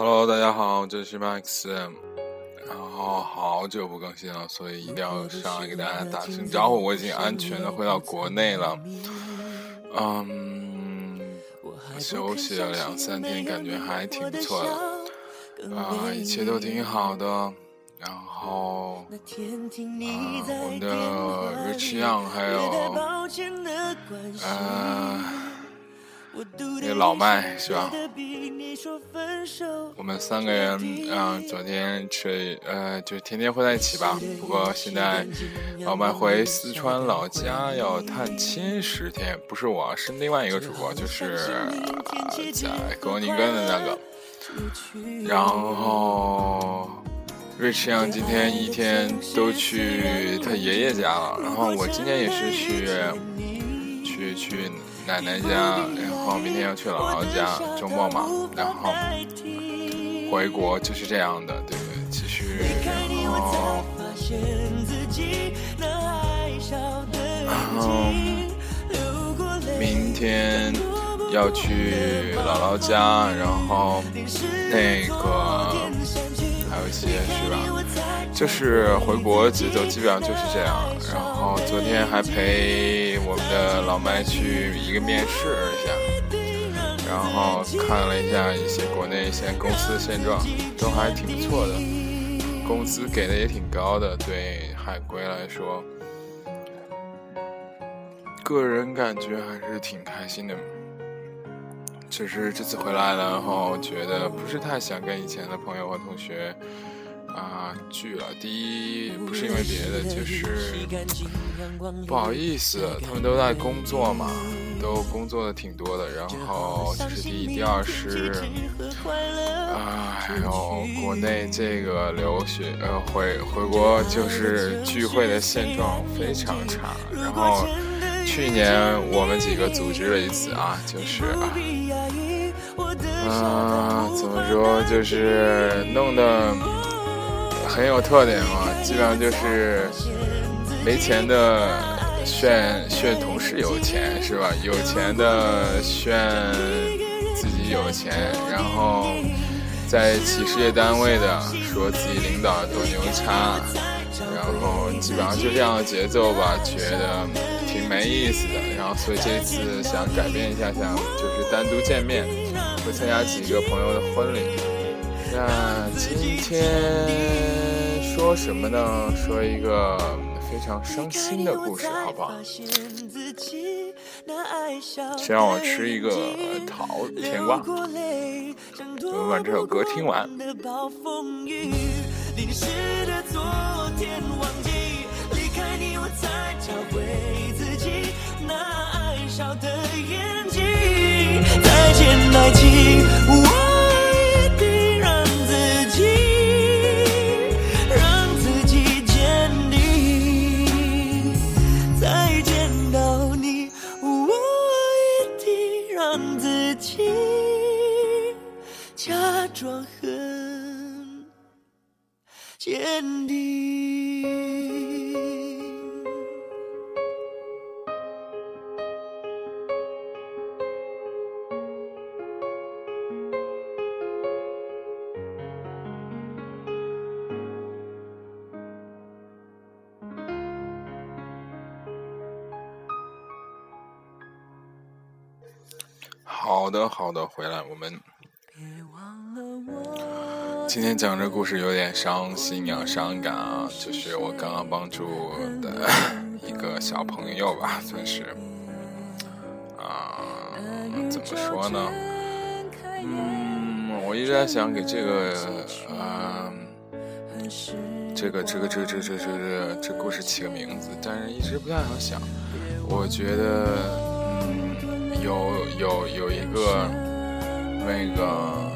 Hello，大家好，这是 Max，然后好久不更新了，所以一定要上来给大家打声招呼。我已经安全的回到国内了，嗯，休息了两三天，感觉还挺不错的，啊，一切都挺好的。然后，啊，我们的 Rich Young 还有，呃。那个老麦是吧？我们三个人，嗯，昨天去，呃，就天天会在一起吧。不过现在老麦回四川老家要探亲十天，不是我，是另外一个主播，就是在格宁根的那个。然后瑞驰阳今天一天都去他爷爷家了，然后我今天也是去，去去。奶奶家，然后明天要去姥姥家，周末嘛，然后回国就是这样的，对不对？其实，然后，然后明天要去姥姥家，然后那个还有一些是吧？就是回国节奏基本上就是这样，然后昨天还陪我们的老麦去一个面试一下，然后看了一下一些国内一些公司的现状，都还挺不错的，工资给的也挺高的，对海归来说，个人感觉还是挺开心的。只是这次回来，然后觉得不是太想跟以前的朋友和同学。啊，聚了。第一不是因为别的，就是不好意思，他们都在工作嘛，都工作的挺多的。然后这是第一，第二是，啊，还有国内这个留学呃回回国就是聚会的现状非常差。然后去年我们几个组织了一次啊，就是啊，啊，怎么说就是弄的。很有特点嘛，基本上就是没钱的炫炫同事有钱是吧？有钱的炫自己有钱，然后在企事业单位的说自己领导多牛叉，然后基本上就这样的节奏吧，觉得挺没意思的。然后所以这次想改变一下，想就是单独见面，会参加几个朋友的婚礼。那今天。说什么呢？说一个非常伤心的故事，好不好？先让我吃一个桃甜瓜。我们把这首歌听完。再见，爱情。装很坚定。好的，好的，回来我们。今天讲这故事有点伤心啊，伤感啊，就是我刚刚帮助的一个小朋友吧，算是啊，怎么说呢？嗯，我一直在想给这个啊，这个这个这个这个这个这故事起个名字，但是一直不太好想。我觉得，嗯，有有有一个那个。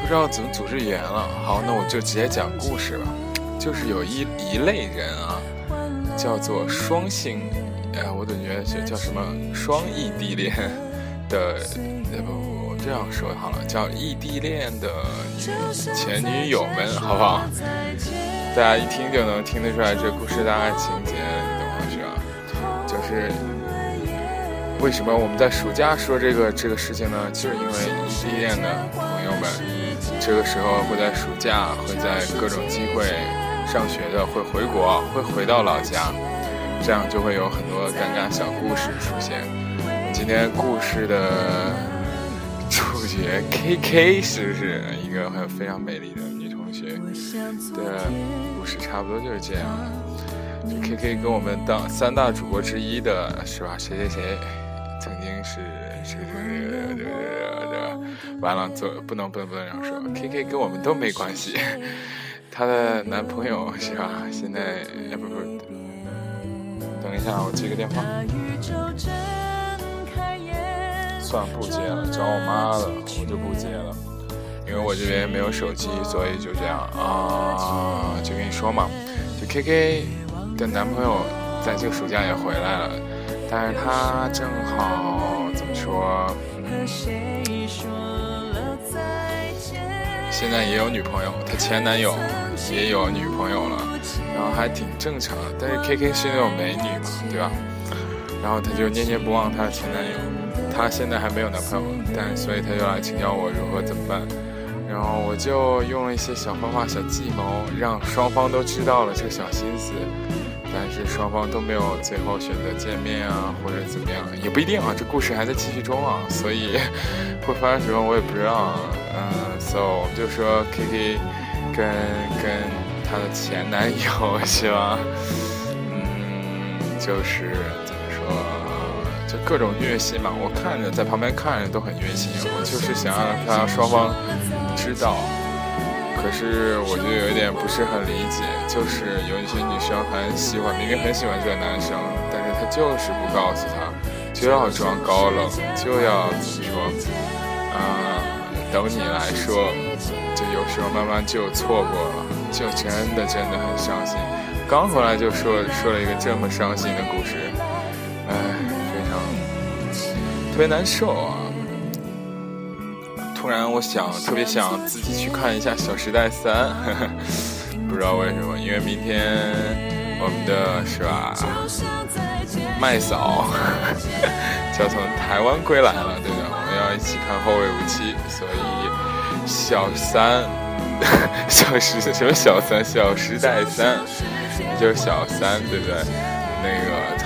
不知道怎么组织语言了。好，那我就直接讲故事吧。就是有一一类人啊，叫做双性，哎，我总觉得叫什么双异地恋的，不不，这样说好了，叫异地恋的女前女友们，好不好？大家一听就能听得出来这故事大概情节，你懂吗？是吧？就是。为什么我们在暑假说这个这个事情呢？就是因为异地恋的朋友们，这个时候会在暑假，会在各种机会上学的，会回国，会回到老家，这样就会有很多尴尬小故事出现。今天故事的主角 K K 是不是一个很非常美丽的女同学？的故事差不多就是这样。这 K K 跟我们当三大主播之一的是吧？谁谁谁？曾经是谁谁谁谁谁？完了，做不能不能不能这样说。K K 跟我们都没关系，她的男朋友是吧？现在不不，等一下，我接个电话。算了，不接了，找我妈了，我就不接了，因为我这边没有手机，所以就这样啊，就跟你说嘛，就 K K 的男朋友在这个暑假也回来了。但是他正好怎么说？现在也有女朋友，他前男友也有女朋友了，然后还挺正常。但是 K K 是那种美女嘛，对吧？然后他就念念不忘他的前男友，他现在还没有男朋友，但所以他就来请教我如何怎么办。然后我就用了一些小方法、小计谋，让双方都知道了这个小心思。但是双方都没有最后选择见面啊，或者怎么样，也不一定啊。这故事还在继续中啊，所以 会发生什么我也不知道。嗯，so 我们就说 K K，跟跟她的前男友是吧？嗯，就是怎么说，就各种虐心嘛。我看着在旁边看着都很虐心，我就是想让他双方知道。可是我就有一点不是很理解，就是有一些女生很喜欢，明明很喜欢这个男生，但是她就是不告诉他，就要装高冷，就要怎么说，啊，等你来说，就有时候慢慢就错过了，就真的真的很伤心。刚回来就说说了一个这么伤心的故事，哎，非常特别难受啊。突然，我想特别想自己去看一下《小时代三》，不知道为什么，因为明天我们的是吧，麦嫂 就要从台湾归来了，对的，我们要一起看《后会无期》，所以小三，小时什么小三，《小时代三》就是小三，对不对？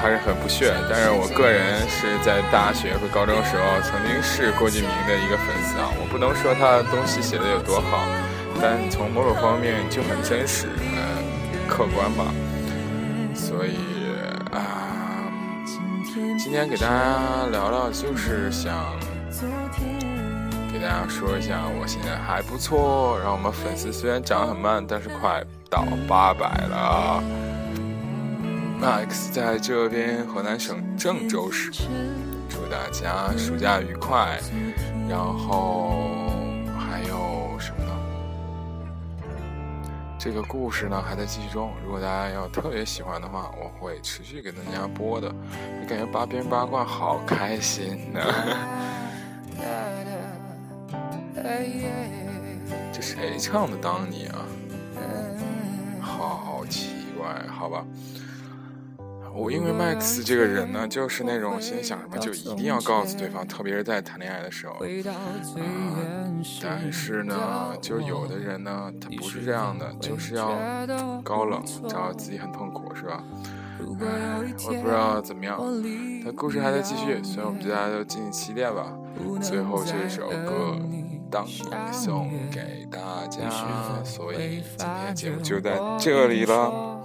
还是很不屑，但是我个人是在大学和高中时候曾经是郭敬明的一个粉丝啊。我不能说他的东西写的有多好，但从某种方面就很真实，呃，客观吧。所以啊，今天给大家聊聊，就是想给大家说一下，我现在还不错。然后我们粉丝虽然涨很慢，但是快到八百了。Max 在这边，河南省郑州市，祝大家暑假愉快。然后还有什么呢？这个故事呢还在继续中。如果大家要特别喜欢的话，我会持续给大家播的。感觉八边八卦好开心呢。这谁唱的《当你》啊？好奇怪，好吧。我因为 Max 这个人呢，就是那种心里想什么就一定要告诉对方，特别是在谈恋爱的时候。啊，但是呢，就有的人呢，他不是这样的，就是要高冷，找到自己很痛苦，是吧？唉，我也不知道怎么样。但故事还在继续，所以我们大家都敬请期待吧。最后这首歌《当你》送给大家，所以今天节目就在这里了。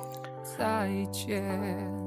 再见。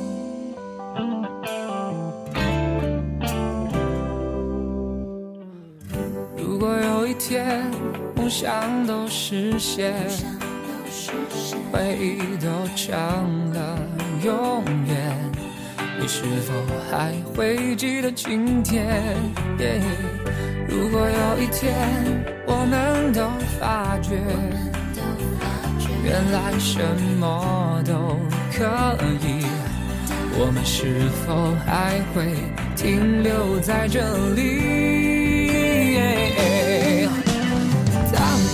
一天，梦想都实现，回忆都成了永远。你是否还会记得今天？如果有一天我们都发觉，原来什么都可以，我们是否还会停留在这里？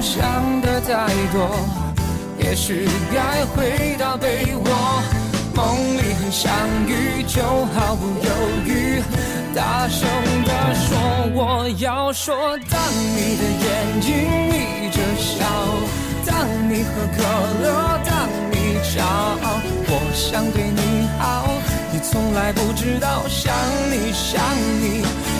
想的太多，也许该回到被窝，梦里很相遇，就毫不犹豫，大声地说我要说。当你的眼睛眯着笑，当你喝可乐，当你骄傲，我想对你好，你从来不知道，想你想你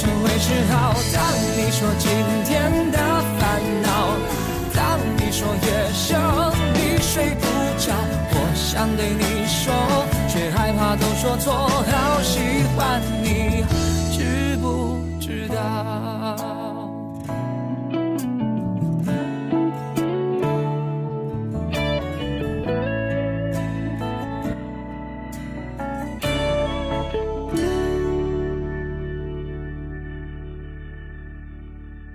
成为嗜好。当你说今天的烦恼，当你说夜深你睡不着，我想对你说，却害怕都说错。好喜欢你，知不知道？